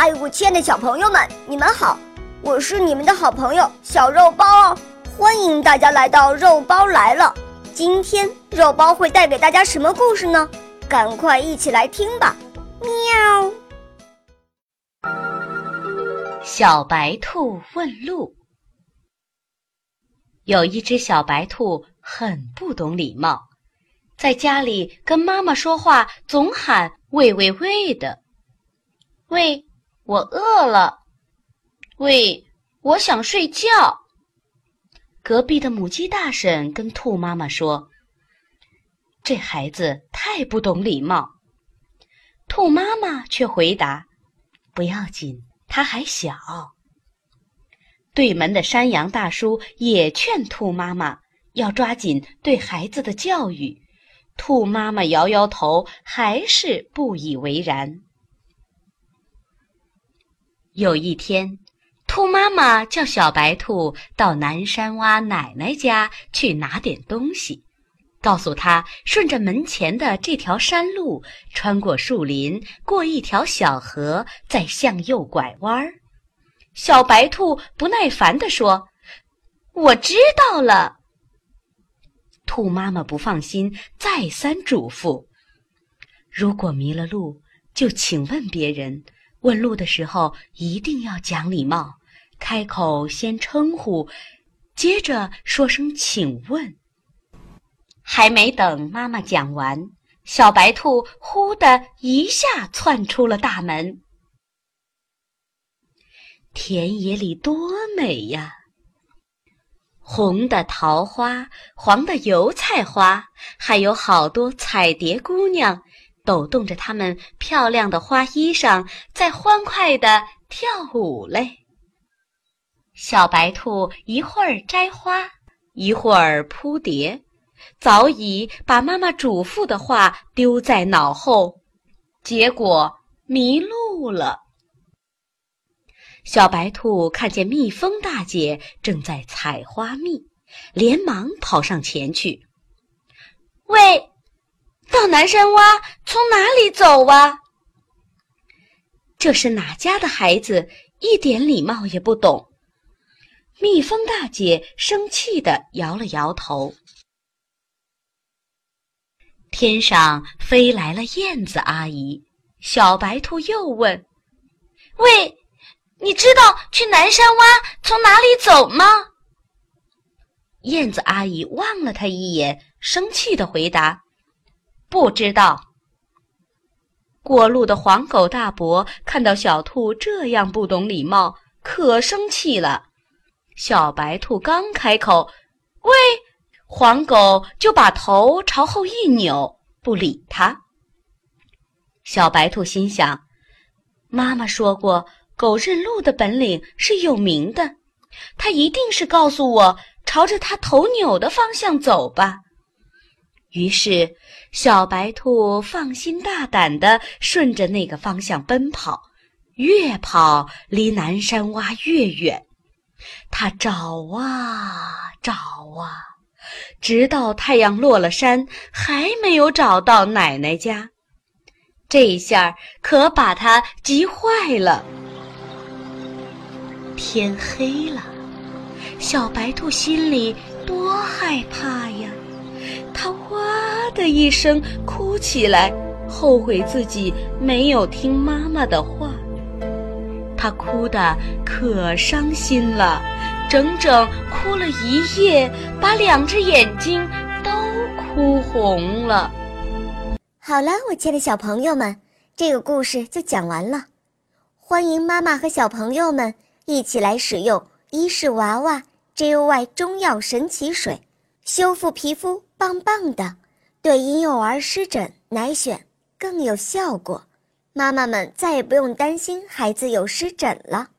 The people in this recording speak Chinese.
嗨，我亲爱的小朋友们，你们好！我是你们的好朋友小肉包哦，欢迎大家来到肉包来了。今天肉包会带给大家什么故事呢？赶快一起来听吧！喵。小白兔问路。有一只小白兔很不懂礼貌，在家里跟妈妈说话总喊喂喂喂的，喂。我饿了，喂！我想睡觉。隔壁的母鸡大婶跟兔妈妈说：“这孩子太不懂礼貌。”兔妈妈却回答：“不要紧，他还小。”对门的山羊大叔也劝兔妈妈要抓紧对孩子的教育，兔妈妈摇摇头，还是不以为然。有一天，兔妈妈叫小白兔到南山洼奶奶家去拿点东西，告诉他顺着门前的这条山路，穿过树林，过一条小河，再向右拐弯儿。小白兔不耐烦地说：“我知道了。”兔妈妈不放心，再三嘱咐：“如果迷了路，就请问别人。”问路的时候一定要讲礼貌，开口先称呼，接着说声“请问”。还没等妈妈讲完，小白兔忽的一下窜出了大门。田野里多美呀！红的桃花，黄的油菜花，还有好多彩蝶姑娘。抖动着它们漂亮的花衣裳，在欢快地跳舞嘞。小白兔一会儿摘花，一会儿扑蝶，早已把妈妈嘱咐的话丢在脑后，结果迷路了。小白兔看见蜜蜂大姐正在采花蜜，连忙跑上前去，喂。南山洼从哪里走啊？这是哪家的孩子？一点礼貌也不懂。蜜蜂大姐生气地摇了摇头。天上飞来了燕子阿姨，小白兔又问：“喂，你知道去南山洼从哪里走吗？”燕子阿姨望了他一眼，生气地回答。不知道。过路的黄狗大伯看到小兔这样不懂礼貌，可生气了。小白兔刚开口，“喂！”黄狗就把头朝后一扭，不理他。小白兔心想：“妈妈说过，狗认路的本领是有名的，它一定是告诉我朝着它头扭的方向走吧。”于是，小白兔放心大胆地顺着那个方向奔跑，越跑离南山洼越远。它找啊找啊，直到太阳落了山，还没有找到奶奶家。这一下可把它急坏了。天黑了，小白兔心里多害怕呀！他哇的一声哭起来，后悔自己没有听妈妈的话。他哭得可伤心了，整整哭了一夜，把两只眼睛都哭红了。好了，我亲爱的小朋友们，这个故事就讲完了。欢迎妈妈和小朋友们一起来使用伊氏娃娃 JOY 中药神奇水，修复皮肤。棒棒的，对婴幼儿湿疹奶癣更有效果，妈妈们再也不用担心孩子有湿疹了。